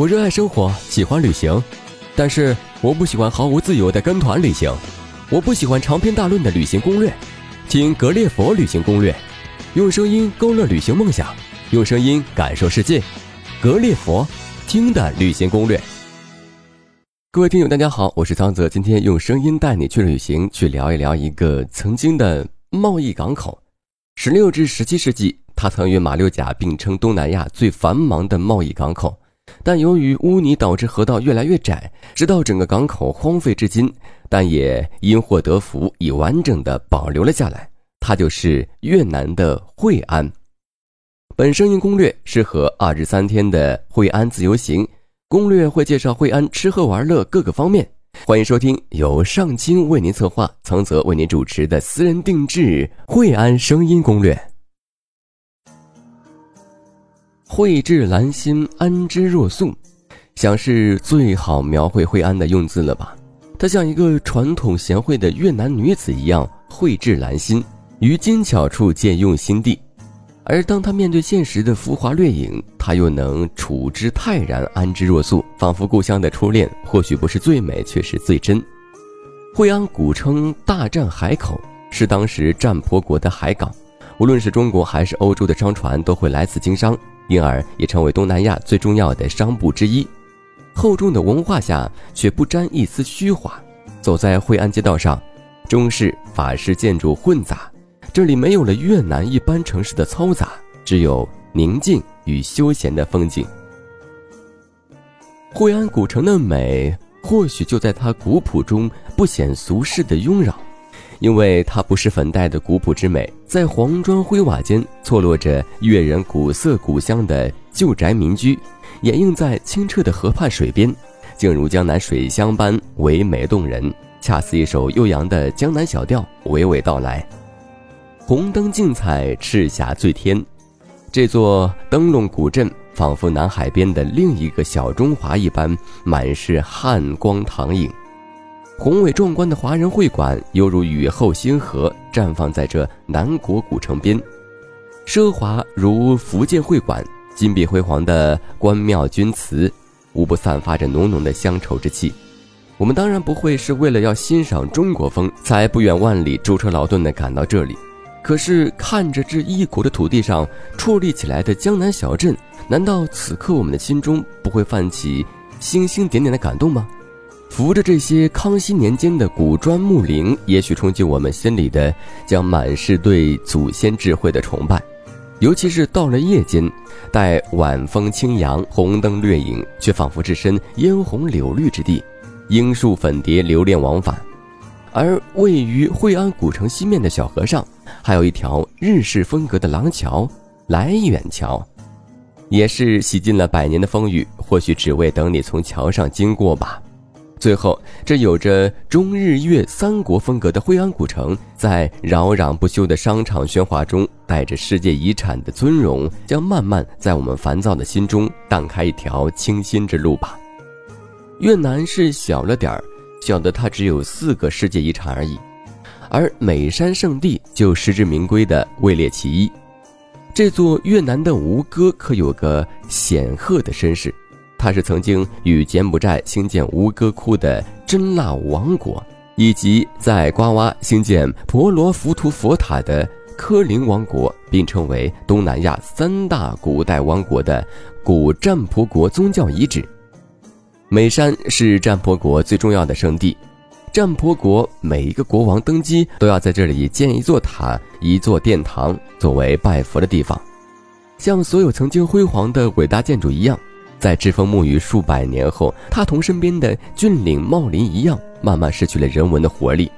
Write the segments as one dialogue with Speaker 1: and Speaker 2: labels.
Speaker 1: 我热爱生活，喜欢旅行，但是我不喜欢毫无自由的跟团旅行。我不喜欢长篇大论的旅行攻略，听格列佛旅行攻略，用声音勾勒旅行梦想，用声音感受世界。格列佛听的旅行攻略。各位听友，大家好，我是苍泽，今天用声音带你去旅行，去聊一聊一个曾经的贸易港口。十六至十七世纪，它曾与马六甲并称东南亚最繁忙的贸易港口。但由于污泥导致河道越来越窄，直到整个港口荒废至今，但也因祸得福，已完整的保留了下来。它就是越南的惠安。本声音攻略适合二日三天的惠安自由行，攻略会介绍惠安吃喝玩乐各个方面。欢迎收听由上清为您策划、曾泽为您主持的私人定制惠安声音攻略。蕙质兰心，安之若素，想是最好描绘惠安的用字了吧？她像一个传统贤惠的越南女子一样，蕙质兰心，于精巧处见用心地。而当她面对现实的浮华掠影，她又能处之泰然，安之若素，仿佛故乡的初恋，或许不是最美，却是最真。惠安古称大战海口，是当时占婆国的海港，无论是中国还是欧洲的商船都会来此经商。因而也成为东南亚最重要的商埠之一。厚重的文化下，却不沾一丝虚华。走在惠安街道上，中式、法式建筑混杂，这里没有了越南一般城市的嘈杂，只有宁静与休闲的风景。惠安古城的美，或许就在它古朴中不显俗世的庸扰。因为它不是粉黛的古朴之美，在黄砖灰瓦间错落着越人古色古香的旧宅民居，掩映在清澈的河畔水边，竟如江南水乡般唯美动人，恰似一首悠扬的江南小调娓娓道来。红灯竞彩，赤霞醉天，这座灯笼古镇仿佛南海边的另一个小中华一般，满是汉光唐影。宏伟壮观的华人会馆，犹如雨后星河，绽放在这南国古城边；奢华如福建会馆，金碧辉煌的关庙钧瓷，无不散发着浓浓的乡愁之气。我们当然不会是为了要欣赏中国风，才不远万里舟车劳顿地赶到这里。可是看着这异国的土地上矗立起来的江南小镇，难道此刻我们的心中不会泛起星星点点的感动吗？扶着这些康熙年间的古砖木陵，也许冲进我们心里的将满是对祖先智慧的崇拜。尤其是到了夜间，待晚风轻扬，红灯掠影，却仿佛置身嫣红柳绿之地，樱树粉蝶流连往返。而位于惠安古城西面的小河上，还有一条日式风格的廊桥——来远桥，也是洗尽了百年的风雨，或许只为等你从桥上经过吧。最后，这有着中日越三国风格的惠安古城，在扰攘不休的商场喧哗中，带着世界遗产的尊荣，将慢慢在我们烦躁的心中荡开一条清新之路吧。越南是小了点儿，小的它只有四个世界遗产而已，而美山圣地就实至名归的位列其一。这座越南的吴哥可有个显赫的身世。它是曾经与柬埔寨兴建吴哥窟的真腊王国，以及在瓜哇兴建婆罗浮屠佛塔的科林王国，并称为东南亚三大古代王国的古占婆国宗教遗址。美山是占婆国最重要的圣地，占婆国每一个国王登基都要在这里建一座塔、一座殿堂，作为拜佛的地方。像所有曾经辉煌的伟大建筑一样。在栉风沐雨数百年后，它同身边的峻岭茂林一样，慢慢失去了人文的活力。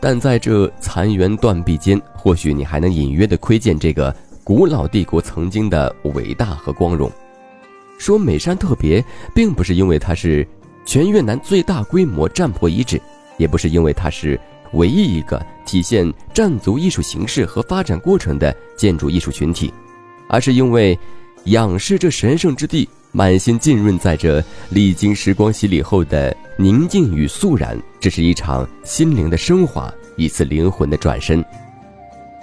Speaker 1: 但在这残垣断壁间，或许你还能隐约的窥见这个古老帝国曾经的伟大和光荣。说美山特别，并不是因为它是全越南最大规模占婆遗址，也不是因为它是唯一一个体现占族艺术形式和发展过程的建筑艺术群体，而是因为仰视这神圣之地。满心浸润在这历经时光洗礼后的宁静与肃然，这是一场心灵的升华，一次灵魂的转身。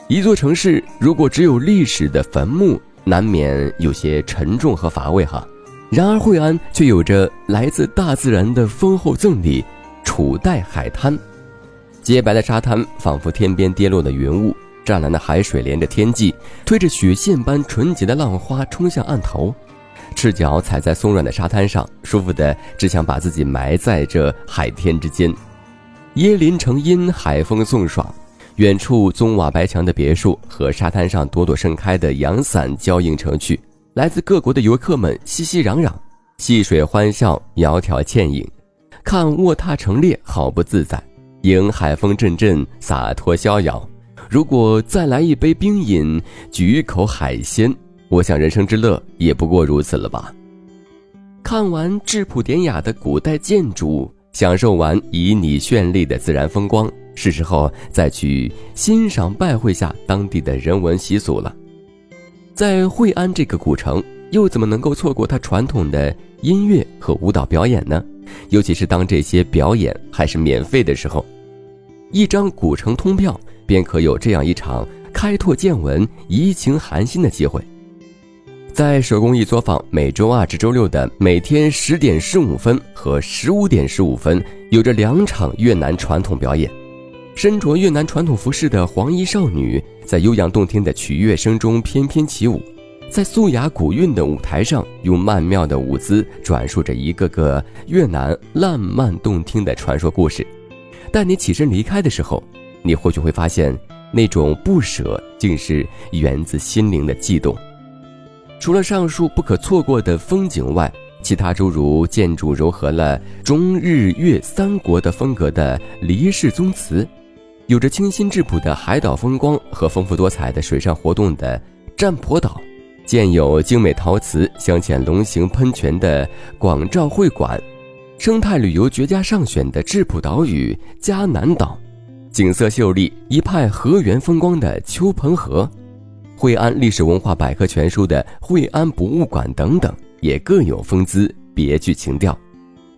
Speaker 1: 一座城市如果只有历史的坟墓，难免有些沉重和乏味哈。然而惠安却有着来自大自然的丰厚赠礼——楚代海滩。洁白的沙滩仿佛天边跌落的云雾，湛蓝的海水连着天际，推着雪线般纯洁的浪花冲向岸头。赤脚踩在松软的沙滩上，舒服的只想把自己埋在这海天之间。椰林成荫，海风送爽。远处棕瓦白墙的别墅和沙滩上朵朵盛开的阳伞交映成趣，来自各国的游客们熙熙攘攘，戏水欢笑，窈窕倩影，看卧榻成列，好不自在；迎海风阵阵，洒脱逍遥。如果再来一杯冰饮，举一口海鲜，我想人生之乐也不过如此了吧。看完质朴典雅的古代建筑，享受完旖旎绚丽的自然风光。是时候再去欣赏拜会下当地的人文习俗了。在惠安这个古城，又怎么能够错过它传统的音乐和舞蹈表演呢？尤其是当这些表演还是免费的时候，一张古城通票便可有这样一场开拓见闻、怡情寒心的机会。在手工艺作坊，每周二至周六的每天十点十五分和十五点十五分，有着两场越南传统表演。身着越南传统服饰的黄衣少女，在悠扬动听的曲乐声中翩翩起舞，在素雅古韵的舞台上，用曼妙的舞姿转述着一个个越南浪漫动听的传说故事。待你起身离开的时候，你或许会发现，那种不舍竟是源自心灵的悸动。除了上述不可错过的风景外，其他诸如建筑糅合了中日越三国的风格的黎氏宗祠。有着清新质朴的海岛风光和丰富多彩的水上活动的占婆岛，建有精美陶瓷镶嵌龙形喷泉的广照会馆，生态旅游绝佳上选的质朴岛屿迦南岛，景色秀丽一派河源风光的秋蓬河，惠安历史文化百科全书的惠安博物馆等等，也各有风姿，别具情调。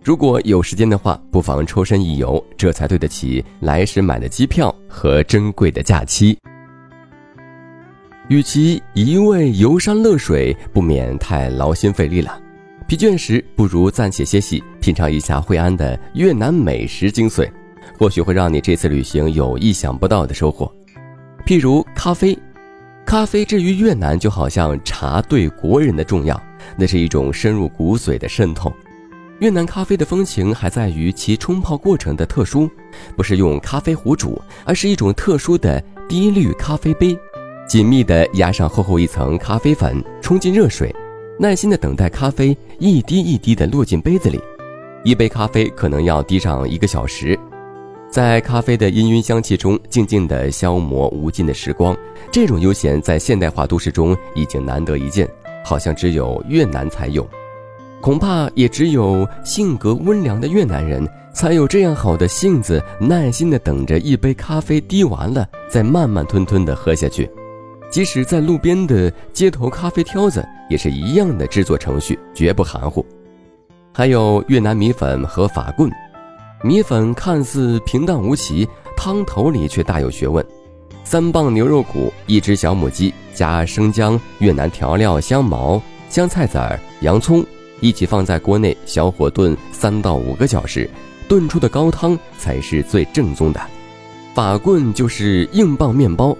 Speaker 1: 如果有时间的话，不妨抽身一游，这才对得起来时买的机票和珍贵的假期。与其一味游山乐水，不免太劳心费力了。疲倦时，不如暂且歇息，品尝一下惠安的越南美食精髓，或许会让你这次旅行有意想不到的收获。譬如咖啡，咖啡至于越南，就好像茶对国人的重要，那是一种深入骨髓的渗透。越南咖啡的风情还在于其冲泡过程的特殊，不是用咖啡壶煮，而是一种特殊的滴滤咖啡杯，紧密地压上厚厚一层咖啡粉，冲进热水，耐心地等待咖啡一滴一滴地落进杯子里。一杯咖啡可能要滴上一个小时，在咖啡的氤氲香气中静静地消磨无尽的时光。这种悠闲在现代化都市中已经难得一见，好像只有越南才有。恐怕也只有性格温良的越南人才有这样好的性子，耐心地等着一杯咖啡滴完了，再慢慢吞吞地喝下去。即使在路边的街头咖啡挑子，也是一样的制作程序，绝不含糊。还有越南米粉和法棍，米粉看似平淡无奇，汤头里却大有学问。三磅牛肉骨，一只小母鸡，加生姜、越南调料、香茅、香菜籽儿、洋葱。一起放在锅内小火炖三到五个小时，炖出的高汤才是最正宗的。法棍就是硬棒面包，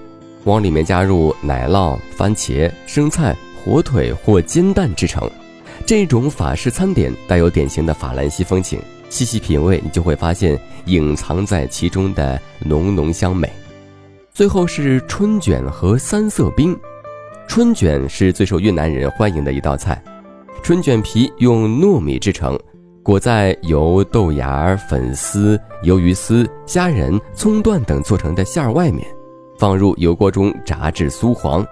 Speaker 1: 往里面加入奶酪、番茄、生菜、火腿或煎蛋制成。这种法式餐点带有典型的法兰西风情，细细品味，你就会发现隐藏在其中的浓浓香美。最后是春卷和三色冰，春卷是最受越南人欢迎的一道菜。春卷皮用糯米制成，裹在由豆芽、粉丝、鱿鱼丝、虾仁、葱段等做成的馅儿外面，放入油锅中炸至酥黄。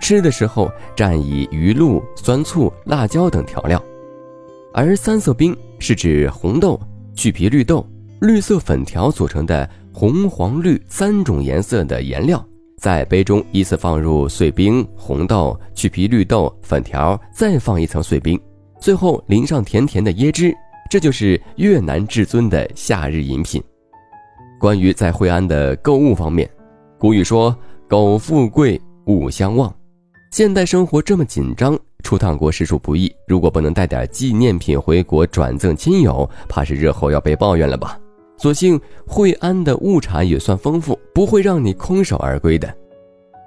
Speaker 1: 吃的时候蘸以鱼露、酸醋、辣椒等调料。而三色冰是指红豆、去皮绿豆、绿色粉条组成的红、黄、绿三种颜色的颜料。在杯中依次放入碎冰、红豆、去皮绿豆、粉条，再放一层碎冰，最后淋上甜甜的椰汁，这就是越南至尊的夏日饮品。关于在惠安的购物方面，古语说“苟富贵，勿相忘”，现代生活这么紧张，出趟国实属不易。如果不能带点纪念品回国转赠亲友，怕是日后要被抱怨了吧？所幸惠安的物产也算丰富，不会让你空手而归的。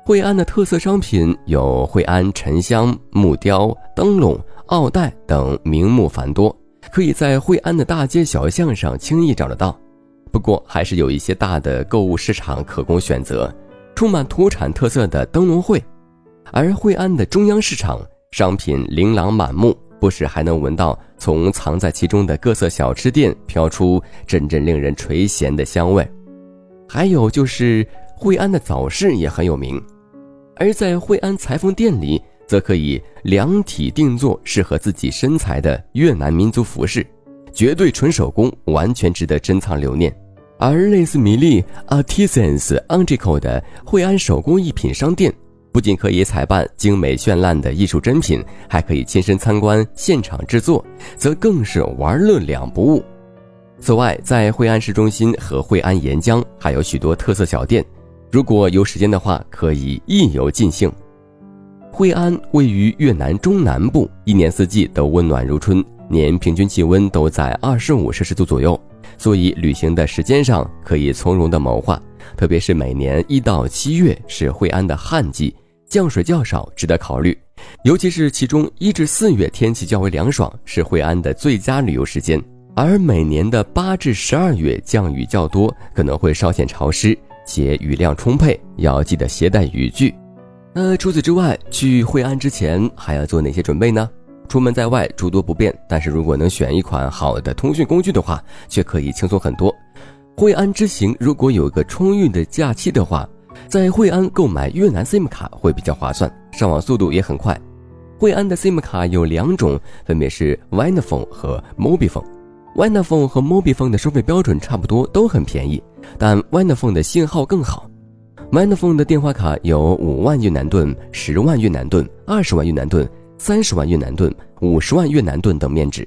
Speaker 1: 惠安的特色商品有惠安沉香、木雕、灯笼、奥黛等，名目繁多，可以在惠安的大街小巷上轻易找得到。不过，还是有一些大的购物市场可供选择，充满土产特色的灯笼会。而惠安的中央市场商品琳琅满目，不时还能闻到从藏在其中的各色小吃店飘出阵阵令人垂涎的香味。还有就是惠安的早市也很有名，而在惠安裁缝店里，则可以量体定做适合自己身材的越南民族服饰，绝对纯手工，完全值得珍藏留念。而类似米粒 Artisans Antico 的惠安手工艺品商店。不仅可以采办精美绚烂的艺术珍品，还可以亲身参观现场制作，则更是玩乐两不误。此外，在惠安市中心和惠安沿江还有许多特色小店，如果有时间的话，可以一游尽兴。惠安位于越南中南部，一年四季都温暖如春，年平均气温都在二十五摄氏度左右，所以旅行的时间上可以从容的谋划。特别是每年一到七月是惠安的旱季。降水较少，值得考虑，尤其是其中一至四月天气较为凉爽，是惠安的最佳旅游时间。而每年的八至十二月降雨较多，可能会稍显潮湿，且雨量充沛，要记得携带雨具。那除此之外，去惠安之前还要做哪些准备呢？出门在外诸多不便，但是如果能选一款好的通讯工具的话，却可以轻松很多。惠安之行如果有个充裕的假期的话。在惠安购买越南 SIM 卡会比较划算，上网速度也很快。惠安的 SIM 卡有两种，分别是 Vinaphone 和 Mobifone。Vinaphone 和 Mobifone 的收费标准差不多，都很便宜，但 Vinaphone 的信号更好。Vinaphone 的电话卡有五万越南盾、十万越南盾、二十万越南盾、三十万越南盾、五十万越南盾等面值，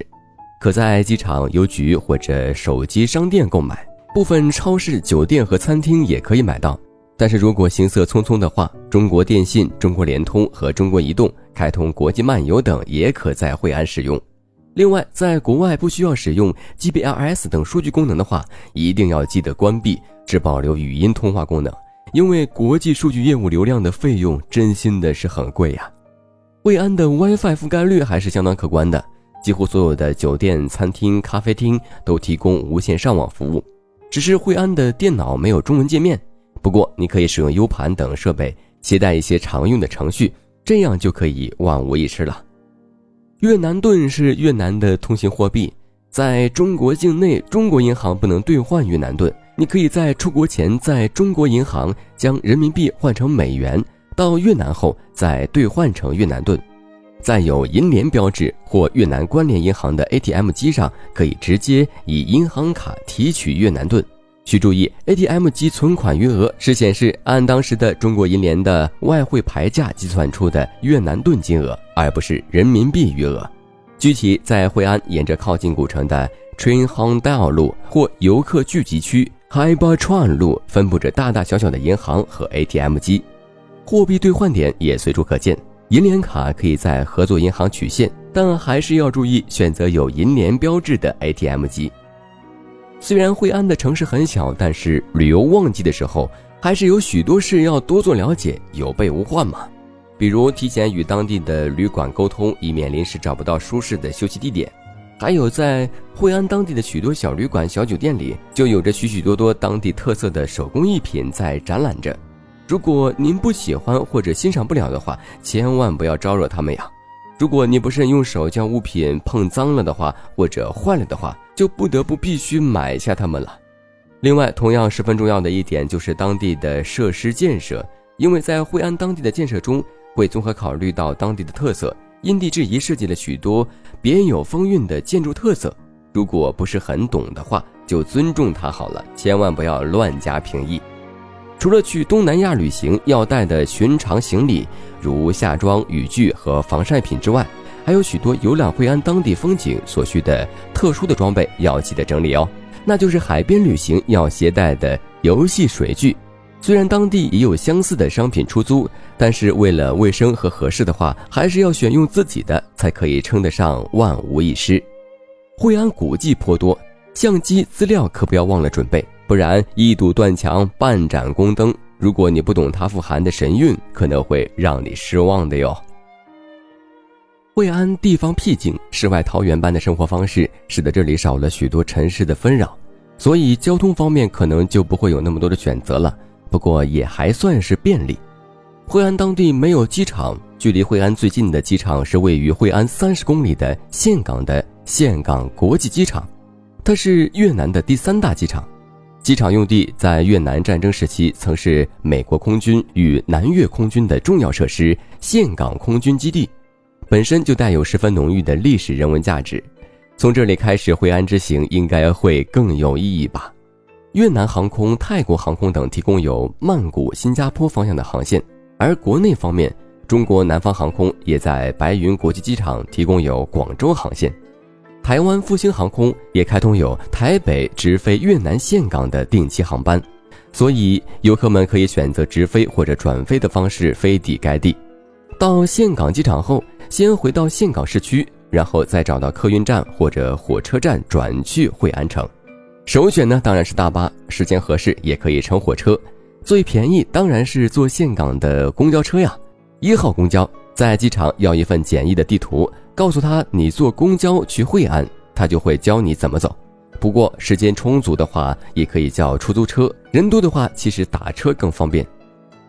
Speaker 1: 可在机场、邮局或者手机商店购买，部分超市、酒店和餐厅也可以买到。但是如果行色匆匆的话，中国电信、中国联通和中国移动开通国际漫游等也可在惠安使用。另外，在国外不需要使用 GBLS 等数据功能的话，一定要记得关闭，只保留语音通话功能，因为国际数据业务流量的费用真心的是很贵呀。惠安的 WiFi 覆盖率还是相当可观的，几乎所有的酒店、餐厅、咖啡厅都提供无线上网服务，只是惠安的电脑没有中文界面。不过，你可以使用 U 盘等设备，携带一些常用的程序，这样就可以万无一失了。越南盾是越南的通行货币，在中国境内，中国银行不能兑换越南盾。你可以在出国前，在中国银行将人民币换成美元，到越南后再兑换成越南盾。在有银联标志或越南关联银行的 ATM 机上，可以直接以银行卡提取越南盾。需注意，ATM 机存款余额是显示按当时的中国银联的外汇牌价计算出的越南盾金额，而不是人民币余额。具体在惠安，沿着靠近古城的 Train Hong Dao 路或游客聚集区 Hai Ba Chuan 路，分布着大大小小的银行和 ATM 机，货币兑换点也随处可见。银联卡可以在合作银行取现，但还是要注意选择有银联标志的 ATM 机。虽然惠安的城市很小，但是旅游旺季的时候，还是有许多事要多做了解，有备无患嘛。比如提前与当地的旅馆沟通，以免临时找不到舒适的休息地点；还有在惠安当地的许多小旅馆、小酒店里，就有着许许多多当地特色的手工艺品在展览着。如果您不喜欢或者欣赏不了的话，千万不要招惹他们呀。如果你不慎用手将物品碰脏了的话，或者坏了的话，就不得不必须买下它们了。另外，同样十分重要的一点就是当地的设施建设，因为在惠安当地的建设中，会综合考虑到当地的特色，因地制宜设计了许多别有风韵的建筑特色。如果不是很懂的话，就尊重它好了，千万不要乱加评议。除了去东南亚旅行要带的寻常行李，如夏装、雨具和防晒品之外，还有许多游览惠安当地风景所需的特殊的装备要记得整理哦。那就是海边旅行要携带的游戏水具。虽然当地也有相似的商品出租，但是为了卫生和合适的话，还是要选用自己的，才可以称得上万无一失。惠安古迹颇多，相机资料可不要忘了准备，不然一堵断墙，半盏宫灯，如果你不懂它富含的神韵，可能会让你失望的哟。惠安地方僻静，世外桃源般的生活方式，使得这里少了许多城市的纷扰，所以交通方面可能就不会有那么多的选择了。不过也还算是便利。惠安当地没有机场，距离惠安最近的机场是位于惠安三十公里的岘港的岘港国际机场，它是越南的第三大机场。机场用地在越南战争时期曾是美国空军与南越空军的重要设施——岘港空军基地。本身就带有十分浓郁的历史人文价值，从这里开始，惠安之行应该会更有意义吧。越南航空、泰国航空等提供有曼谷、新加坡方向的航线，而国内方面，中国南方航空也在白云国际机场提供有广州航线，台湾复兴航空也开通有台北直飞越南岘港的定期航班，所以游客们可以选择直飞或者转飞的方式飞抵该地。到岘港机场后。先回到岘港市区，然后再找到客运站或者火车站转去惠安城。首选呢当然是大巴，时间合适也可以乘火车。最便宜当然是坐岘港的公交车呀。一号公交在机场要一份简易的地图，告诉他你坐公交去惠安，他就会教你怎么走。不过时间充足的话，也可以叫出租车；人多的话，其实打车更方便。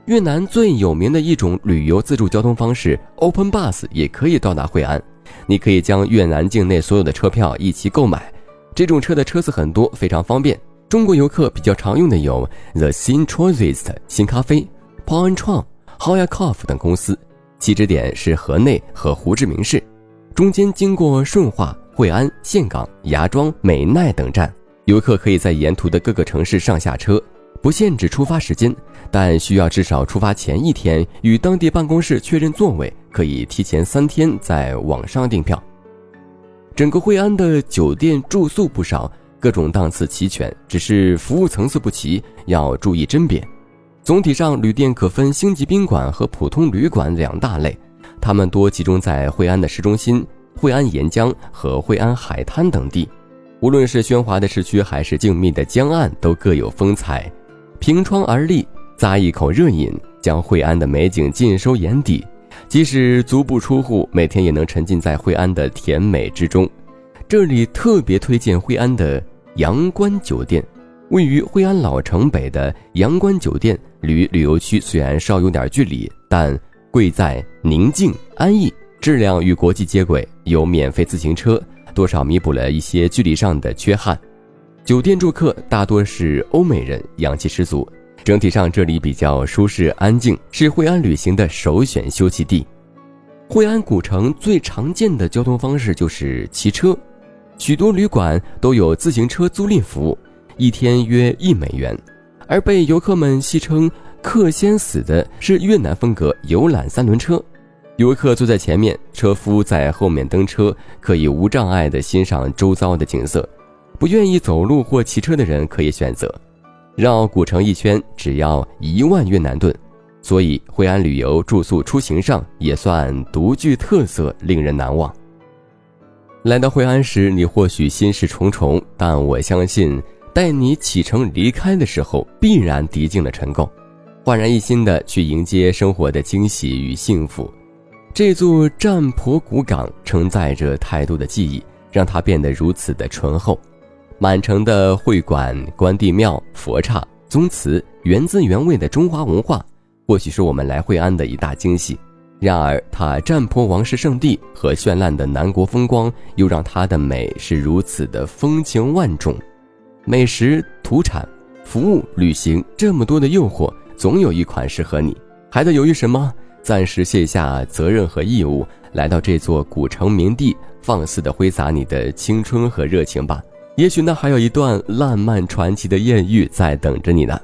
Speaker 1: 越南最有名的一种旅游自助交通方式 Open Bus 也可以到达惠安。你可以将越南境内所有的车票一起购买，这种车的车次很多，非常方便。中国游客比较常用的有 The Sin Transit 新咖啡、Pon Tron、h o y a Coffee 等公司，起止点是河内和胡志明市，中间经过顺化、惠安、岘港、芽庄、美奈等站，游客可以在沿途的各个城市上下车。不限制出发时间，但需要至少出发前一天与当地办公室确认座位，可以提前三天在网上订票。整个惠安的酒店住宿不少，各种档次齐全，只是服务层次不齐，要注意甄别。总体上，旅店可分星级宾馆和普通旅馆两大类，它们多集中在惠安的市中心、惠安沿江和惠安海滩等地。无论是喧哗的市区，还是静谧的江岸，都各有风采。凭窗而立，咂一口热饮，将惠安的美景尽收眼底。即使足不出户，每天也能沉浸在惠安的甜美之中。这里特别推荐惠安的阳关酒店，位于惠安老城北的阳关酒店，离旅游区虽然稍有点距离，但贵在宁静安逸，质量与国际接轨，有免费自行车，多少弥补了一些距离上的缺憾。酒店住客大多是欧美人，洋气十足。整体上，这里比较舒适安静，是惠安旅行的首选休憩地。惠安古城最常见的交通方式就是骑车，许多旅馆都有自行车租赁服务，一天约一美元。而被游客们戏称“客先死”的是越南风格游览三轮车，游客坐在前面，车夫在后面蹬车，可以无障碍地欣赏周遭的景色。不愿意走路或骑车的人可以选择，绕古城一圈只要一万越南盾，所以惠安旅游住宿出行上也算独具特色，令人难忘。来到惠安时，你或许心事重重，但我相信，待你启程离开的时候，必然涤净了尘垢，焕然一新的去迎接生活的惊喜与幸福。这座占婆古港承载着太多的记忆，让它变得如此的醇厚。满城的会馆、关帝庙、佛刹、宗祠，原汁原味的中华文化，或许是我们来惠安的一大惊喜。然而，它占婆王室圣地和绚烂的南国风光，又让它的美是如此的风情万种。美食、土产、服务、旅行，这么多的诱惑，总有一款适合你。还在犹豫什么？暂时卸下责任和义务，来到这座古城名地，放肆的挥洒你的青春和热情吧。也许那还有一段浪漫传奇的艳遇在等着你呢。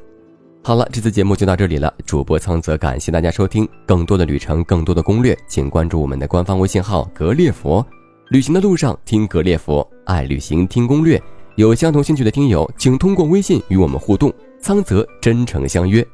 Speaker 1: 好了，这次节目就到这里了。主播苍泽，感谢大家收听。更多的旅程，更多的攻略，请关注我们的官方微信号“格列佛”。旅行的路上听格列佛，爱旅行听攻略。有相同兴趣的听友，请通过微信与我们互动。苍泽真诚相约。